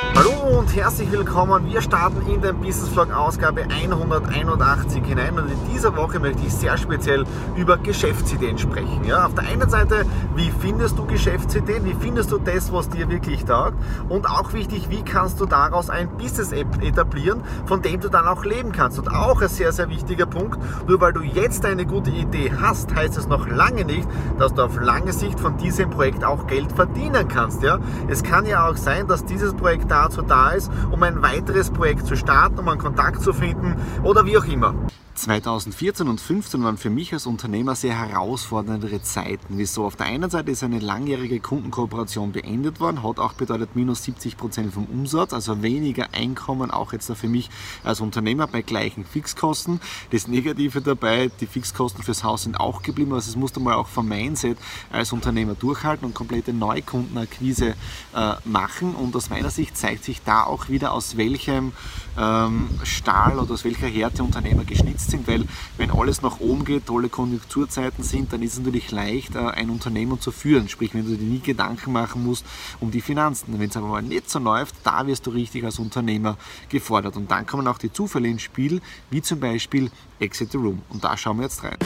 Hallo und herzlich willkommen. Wir starten in den Business Vlog Ausgabe 181 hinein und in dieser Woche möchte ich sehr speziell über Geschäftsideen sprechen. Ja, auf der einen Seite, wie findest du Geschäftsideen? Wie findest du das, was dir wirklich taugt? Und auch wichtig, wie kannst du daraus ein Business etablieren, von dem du dann auch leben kannst? Und auch ein sehr, sehr wichtiger Punkt, nur weil du jetzt eine gute Idee hast, heißt es noch lange nicht, dass du auf lange Sicht von diesem Projekt auch Geld verdienen kannst. Ja, es kann ja auch sein, dass dieses Projekt dazu da ist, um ein weiteres Projekt zu starten, um einen Kontakt zu finden oder wie auch immer. 2014 und 2015 waren für mich als Unternehmer sehr herausfordernde Zeiten. Wieso? Auf der einen Seite ist eine langjährige Kundenkooperation beendet worden, hat auch bedeutet minus 70 Prozent vom Umsatz, also weniger Einkommen auch jetzt für mich als Unternehmer bei gleichen Fixkosten. Das Negative dabei, die Fixkosten fürs Haus sind auch geblieben, also es musste mal auch vom Mindset als Unternehmer durchhalten und komplette Neukundenakquise äh, machen und aus meiner Sicht zeigt sich da auch wieder aus welchem ähm, Stahl oder aus welcher Härte Unternehmer geschnitzt sind, weil wenn alles nach oben geht, tolle Konjunkturzeiten sind, dann ist es natürlich leicht, äh, ein Unternehmen zu führen. Sprich, wenn du dir nie Gedanken machen musst um die Finanzen. Wenn es aber mal nicht so läuft, da wirst du richtig als Unternehmer gefordert. Und dann kommen auch die Zufälle ins Spiel, wie zum Beispiel Exit the Room. Und da schauen wir jetzt rein.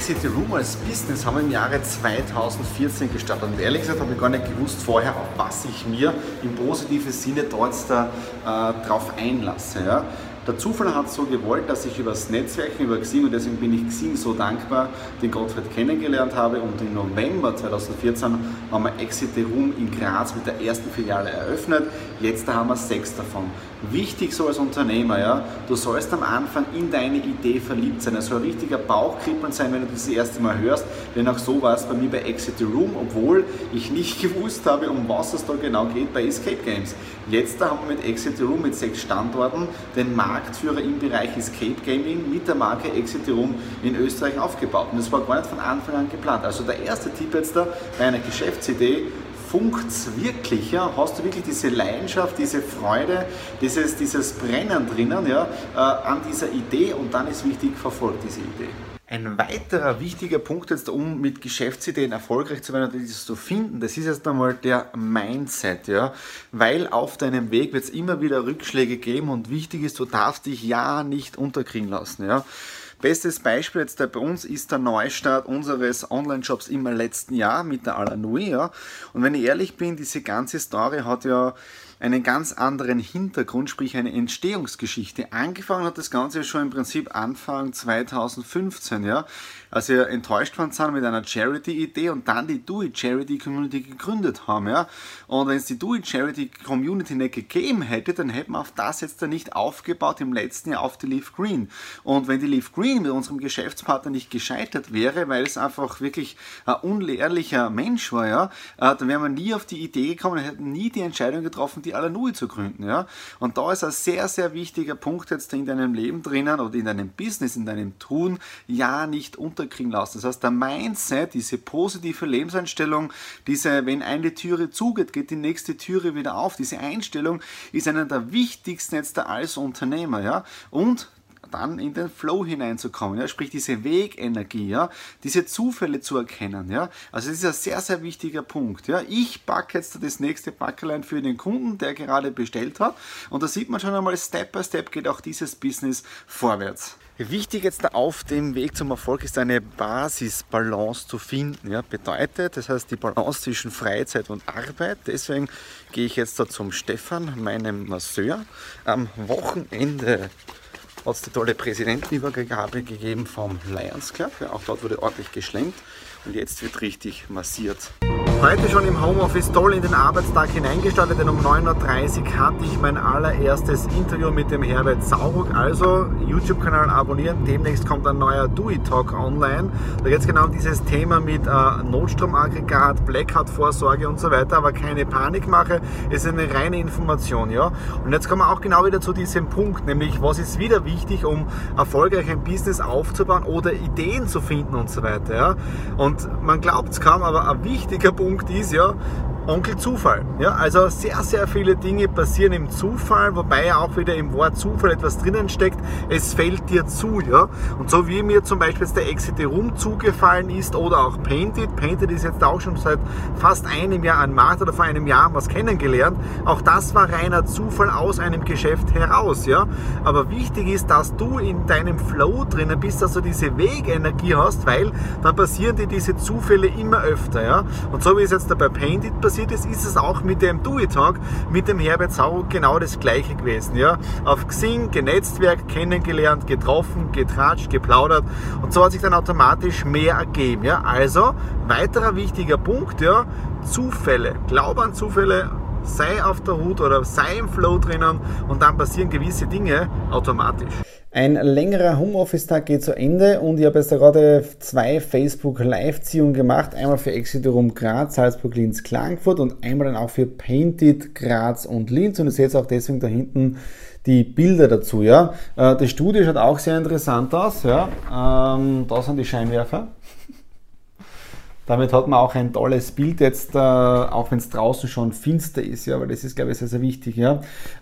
Exit the Room als Business haben wir im Jahre 2014 gestartet. Und ehrlich gesagt habe ich gar nicht gewusst vorher, auf was ich mir im positiven Sinne dort äh, drauf einlasse. Ja. Der Zufall hat so gewollt, dass ich über das Netzwerk, über Xing, und deswegen bin ich Xing so dankbar, den Gottfried kennengelernt habe. Und im November 2014 haben wir Exit the Room in Graz mit der ersten Filiale eröffnet. Jetzt haben wir sechs davon. Wichtig so als Unternehmer, ja, du sollst am Anfang in deine Idee verliebt sein. Es soll ein richtiger Bauchkribbeln sein, wenn du das, erste Mal hörst. Denn auch so war es bei mir bei Exit the Room, obwohl ich nicht gewusst habe, um was es da genau geht bei Escape Games. Jetzt haben wir mit Exit the Room mit sechs Standorten den Marktführer im Bereich Escape Gaming mit der Marke Exit Room in Österreich aufgebaut. Und das war gar nicht von Anfang an geplant. Also der erste Tipp jetzt da bei einer Geschäftsidee, funkt's wirklich? Ja? Hast du wirklich diese Leidenschaft, diese Freude, dieses, dieses Brennen drinnen ja, äh, an dieser Idee und dann ist wichtig, verfolgt diese Idee. Ein weiterer wichtiger Punkt jetzt, um mit Geschäftsideen erfolgreich zu werden und dieses zu finden, das ist jetzt einmal der Mindset, ja. Weil auf deinem Weg wird es immer wieder Rückschläge geben und wichtig ist, du darfst dich ja nicht unterkriegen lassen, ja. Bestes Beispiel jetzt bei uns ist der Neustart unseres Online-Shops im letzten Jahr mit der Alanui, ja. Und wenn ich ehrlich bin, diese ganze Story hat ja einen ganz anderen Hintergrund, sprich eine Entstehungsgeschichte. Angefangen hat das Ganze schon im Prinzip Anfang 2015, ja, als wir enttäuscht waren sind mit einer Charity-Idee und dann die Do-It-Charity-Community gegründet haben, ja. Und wenn es die Do-It-Charity-Community nicht gegeben hätte, dann hätten wir auf das jetzt da nicht aufgebaut im letzten Jahr auf die Leaf Green. Und wenn die Leaf Green mit unserem Geschäftspartner nicht gescheitert wäre, weil es einfach wirklich ein unlehrlicher Mensch war, ja, äh, dann wären wir nie auf die Idee gekommen hätten nie die Entscheidung getroffen, die die Alanui zu gründen. Ja? Und da ist ein sehr, sehr wichtiger Punkt jetzt in deinem Leben drinnen oder in deinem Business, in deinem Tun, ja nicht unterkriegen lassen. Das heißt, der Mindset, diese positive Lebenseinstellung, diese, wenn eine Türe zugeht, geht die nächste Türe wieder auf. Diese Einstellung ist einer der wichtigsten jetzt als Unternehmer. Ja? Und dann in den Flow hineinzukommen, ja, sprich diese Wegenergie, ja, diese Zufälle zu erkennen, ja. Also das ist ein sehr, sehr wichtiger Punkt, ja. Ich backe jetzt das nächste Backerlein für den Kunden, der gerade bestellt hat und da sieht man schon einmal, Step by Step geht auch dieses Business vorwärts. Wichtig jetzt auf dem Weg zum Erfolg ist eine Basisbalance zu finden. Ja, bedeutet, das heißt die Balance zwischen Freizeit und Arbeit. Deswegen gehe ich jetzt da zum Stefan, meinem Masseur. Am Wochenende hat es die tolle Präsidentenübergabe gegeben vom Lions Club. Ja, auch dort wurde ordentlich geschlenkt und jetzt wird richtig massiert. Heute schon im Homeoffice toll in den Arbeitstag hineingestartet, denn um 9.30 Uhr hatte ich mein allererstes Interview mit dem Herbert Sauruck. Also YouTube-Kanal abonnieren, demnächst kommt ein neuer DUI Talk online. Da geht es genau um dieses Thema mit äh, Notstromaggregat, Blackout-Vorsorge und so weiter, aber keine Panikmache, es ist eine reine Information. Ja? Und jetzt kommen wir auch genau wieder zu diesem Punkt, nämlich was ist wieder wichtig, um erfolgreich ein Business aufzubauen oder Ideen zu finden und so weiter. Ja? Und man glaubt es kaum, aber ein wichtiger Punkt Punkt ist ja, Onkel Zufall. Ja, also sehr, sehr viele Dinge passieren im Zufall, wobei ja auch wieder im Wort Zufall etwas drinnen steckt. Es fällt dir zu, ja. Und so wie mir zum Beispiel jetzt der Exit Room zugefallen ist oder auch Painted. Painted ist jetzt auch schon seit fast einem Jahr an Markt oder vor einem Jahr haben wir es kennengelernt. Auch das war reiner Zufall aus einem Geschäft heraus, ja. Aber wichtig ist, dass du in deinem Flow drinnen bist, dass du diese Wegenergie hast, weil dann passieren dir diese Zufälle immer öfter, ja. Und so wie es jetzt bei Painted passiert, passiert ist, ist es auch mit dem Do It Talk, mit dem Herbert Sau genau das gleiche gewesen. Ja? Auf Xing, Genetzwerk, kennengelernt, getroffen, getratscht, geplaudert und so hat sich dann automatisch mehr ergeben. Ja? Also, weiterer wichtiger Punkt, ja, Zufälle. Glaube an Zufälle, sei auf der Hut oder sei im Flow drinnen und dann passieren gewisse Dinge automatisch. Ein längerer Homeoffice-Tag geht zu Ende und ich habe jetzt gerade zwei Facebook-Live-Ziehungen gemacht. Einmal für Exitorum Graz, Salzburg, Linz, Klagenfurt und einmal dann auch für Painted Graz und Linz. Und ihr seht auch deswegen da hinten die Bilder dazu. Ja. Äh, das Studio schaut auch sehr interessant aus. Ja. Ähm, da sind die Scheinwerfer. Damit hat man auch ein tolles Bild jetzt, äh, auch wenn es draußen schon finster ist, ja, weil das ist, glaube ich, sehr, sehr wichtig. Ja.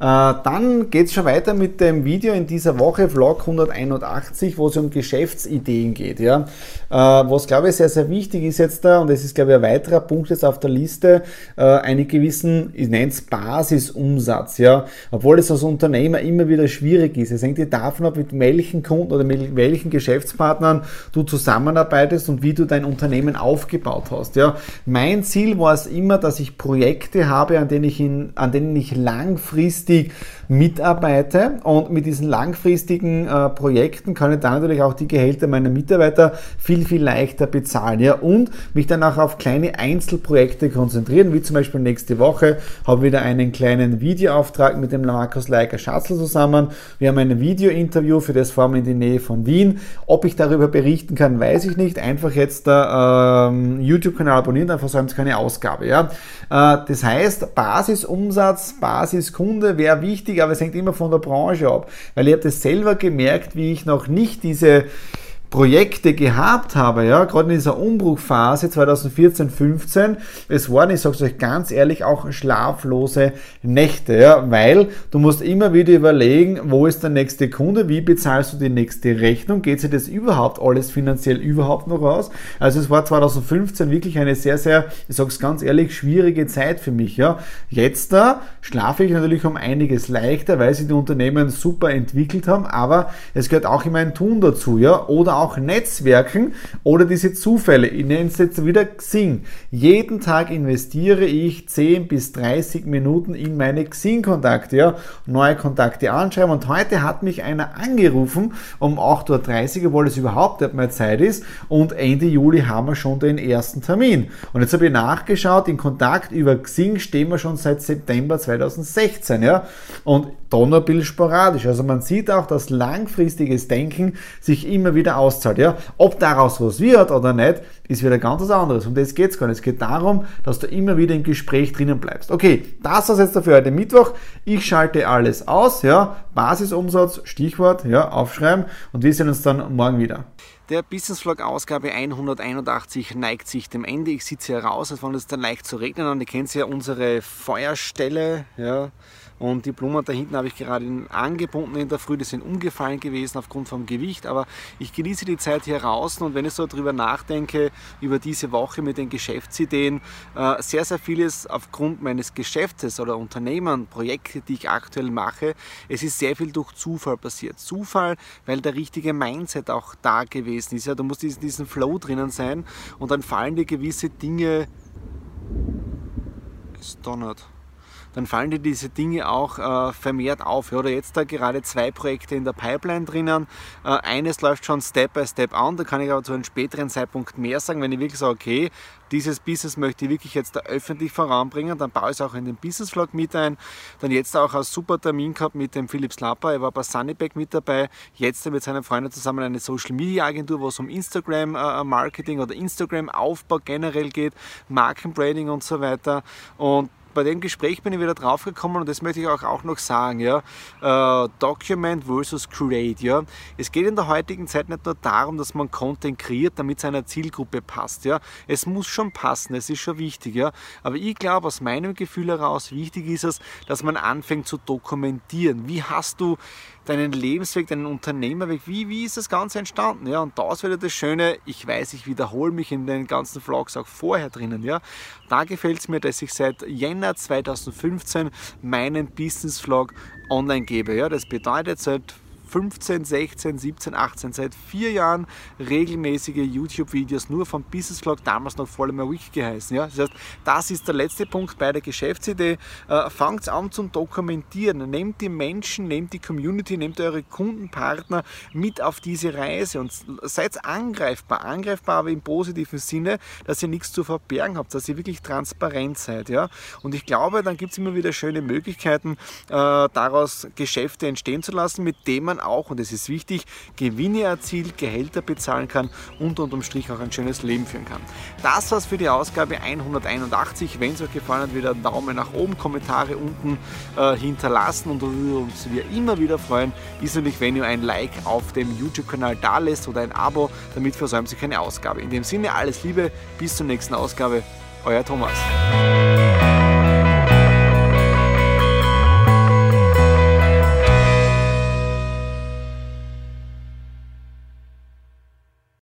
Äh, dann geht es schon weiter mit dem Video in dieser Woche, Vlog 181, wo es um Geschäftsideen geht. Ja. Äh, was, glaube ich, sehr, sehr wichtig ist jetzt da, und das ist, glaube ich, ein weiterer Punkt jetzt auf der Liste, äh, einen gewissen, ich nenne es Basisumsatz. Ja. Obwohl es als Unternehmer immer wieder schwierig ist. Es hängt davon ab, mit welchen Kunden oder mit welchen Geschäftspartnern du zusammenarbeitest und wie du dein Unternehmen aufgibst aufgebaut hast. Ja. Mein Ziel war es immer, dass ich Projekte habe, an denen ich, in, an denen ich langfristig mitarbeite und mit diesen langfristigen äh, Projekten kann ich dann natürlich auch die Gehälter meiner Mitarbeiter viel, viel leichter bezahlen. Ja. Und mich dann auch auf kleine Einzelprojekte konzentrieren, wie zum Beispiel nächste Woche habe ich wieder einen kleinen Videoauftrag mit dem Markus Leiker Schatzl zusammen. Wir haben ein Video-Interview, für das wir in die Nähe von Wien. Ob ich darüber berichten kann, weiß ich nicht. Einfach jetzt da ähm, YouTube-Kanal abonnieren, dann versäumt es keine Ausgabe. Ja? Äh, das heißt, Basisumsatz, Basiskunde wäre wichtig, aber es hängt immer von der Branche ab. Weil ich habe das selber gemerkt, wie ich noch nicht diese Projekte gehabt habe, ja, gerade in dieser Umbruchphase 2014, 15, es waren, ich sage es euch ganz ehrlich, auch schlaflose Nächte, ja, weil du musst immer wieder überlegen, wo ist der nächste Kunde, wie bezahlst du die nächste Rechnung, geht sich das überhaupt alles finanziell überhaupt noch aus? Also es war 2015 wirklich eine sehr, sehr, ich sage es ganz ehrlich, schwierige Zeit für mich, ja. Jetzt da schlafe ich natürlich um einiges leichter, weil sich die Unternehmen super entwickelt haben, aber es gehört auch immer ein Tun dazu, ja, oder auch Netzwerken oder diese Zufälle. Ich nenne es jetzt wieder Xing. Jeden Tag investiere ich 10 bis 30 Minuten in meine Xing-Kontakte, ja, neue Kontakte anschreiben. Und heute hat mich einer angerufen um 8.30 Uhr, obwohl es überhaupt nicht mehr Zeit ist. Und Ende Juli haben wir schon den ersten Termin. Und jetzt habe ich nachgeschaut, in Kontakt über Xing stehen wir schon seit September 2016, ja. Und Donnerbild sporadisch. Also man sieht auch, dass langfristiges Denken sich immer wieder auszahlt. Ja? Ob daraus was wird oder nicht, ist wieder ganz was anderes. Um das geht es gar nicht. Es geht darum, dass du immer wieder im Gespräch drinnen bleibst. Okay, das war's jetzt dafür heute Mittwoch. Ich schalte alles aus. Ja? Basisumsatz, Stichwort, ja, aufschreiben und wir sehen uns dann morgen wieder. Der Business Vlog Ausgabe 181 neigt sich dem Ende. Ich sitze hier raus, als wenn es dann leicht zu regnen und ihr kennt ja unsere Feuerstelle. Ja und die Blumen da hinten habe ich gerade angebunden in der Früh, die sind umgefallen gewesen aufgrund vom Gewicht, aber ich genieße die Zeit hier draußen und wenn ich so darüber nachdenke, über diese Woche mit den Geschäftsideen, äh, sehr, sehr vieles aufgrund meines Geschäftes oder Unternehmen, Projekte, die ich aktuell mache, es ist sehr viel durch Zufall passiert. Zufall, weil der richtige Mindset auch da gewesen ist. Ja, du musst in diesem Flow drinnen sein und dann fallen dir gewisse Dinge. Es donnert dann fallen dir diese Dinge auch äh, vermehrt auf. Ja, oder jetzt da gerade zwei Projekte in der Pipeline drinnen. Äh, eines läuft schon Step by Step an, da kann ich aber zu einem späteren Zeitpunkt mehr sagen, wenn ich wirklich sage, okay, dieses Business möchte ich wirklich jetzt da öffentlich voranbringen, dann baue ich es auch in den Business Vlog mit ein. Dann jetzt auch einen super Termin gehabt mit dem Philipp Slapper, er war bei Sunnyback mit dabei, jetzt mit seinen Freunden zusammen eine Social Media Agentur, wo es um Instagram äh, Marketing oder Instagram Aufbau generell geht, Markenbranding und so weiter. Und bei dem Gespräch bin ich wieder draufgekommen und das möchte ich auch, noch sagen, ja, äh, Document versus Create, ja. Es geht in der heutigen Zeit nicht nur darum, dass man Content kreiert, damit es einer Zielgruppe passt, ja. Es muss schon passen, es ist schon wichtig, ja. Aber ich glaube, aus meinem Gefühl heraus, wichtig ist es, dass man anfängt zu dokumentieren. Wie hast du deinen Lebensweg, deinen Unternehmerweg, wie, wie ist das Ganze entstanden? Ja, und da ist wieder das Schöne, ich weiß, ich wiederhole mich in den ganzen Vlogs auch vorher drinnen. Ja. Da gefällt es mir, dass ich seit Jänner 2015 meinen Business Vlog online gebe. Ja. Das bedeutet, seit 15, 16, 17, 18, seit vier Jahren regelmäßige YouTube-Videos nur vom Business Vlog, damals noch Follow My Week geheißen. Ja? Das heißt, das ist der letzte Punkt bei der Geschäftsidee. Äh, Fangt an zum Dokumentieren. Nehmt die Menschen, nehmt die Community, nehmt eure Kundenpartner mit auf diese Reise und seid angreifbar. Angreifbar aber im positiven Sinne, dass ihr nichts zu verbergen habt, dass ihr wirklich transparent seid. Ja? Und ich glaube, dann gibt es immer wieder schöne Möglichkeiten, äh, daraus Geschäfte entstehen zu lassen, mit denen man auch, und es ist wichtig, Gewinne erzielt, Gehälter bezahlen kann und unterm Strich auch ein schönes Leben führen kann. Das war's für die Ausgabe 181. Wenn es euch gefallen hat, wieder einen Daumen nach oben, Kommentare unten äh, hinterlassen und uns wir immer wieder freuen, ist natürlich, wenn ihr ein Like auf dem YouTube-Kanal da lässt oder ein Abo, damit versäumt sich keine Ausgabe. In dem Sinne alles Liebe, bis zur nächsten Ausgabe, euer Thomas.